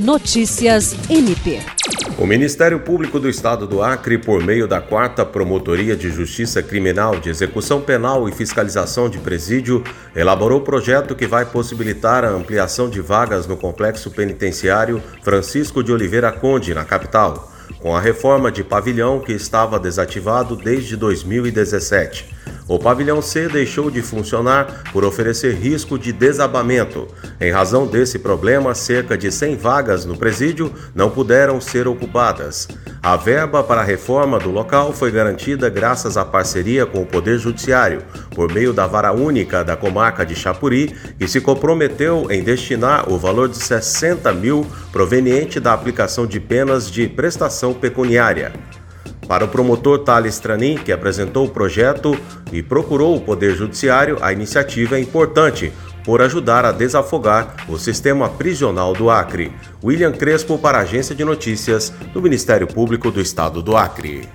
Notícias MP. O Ministério Público do Estado do Acre, por meio da 4 Promotoria de Justiça Criminal de Execução Penal e Fiscalização de Presídio, elaborou projeto que vai possibilitar a ampliação de vagas no complexo penitenciário Francisco de Oliveira Conde, na capital, com a reforma de pavilhão que estava desativado desde 2017. O pavilhão C deixou de funcionar por oferecer risco de desabamento. Em razão desse problema, cerca de 100 vagas no presídio não puderam ser ocupadas. A verba para a reforma do local foi garantida graças à parceria com o Poder Judiciário, por meio da vara única da comarca de Chapuri, que se comprometeu em destinar o valor de 60 mil proveniente da aplicação de penas de prestação pecuniária. Para o promotor Thales Tranin, que apresentou o projeto e procurou o Poder Judiciário, a iniciativa é importante por ajudar a desafogar o sistema prisional do Acre. William Crespo para a Agência de Notícias do Ministério Público do Estado do Acre.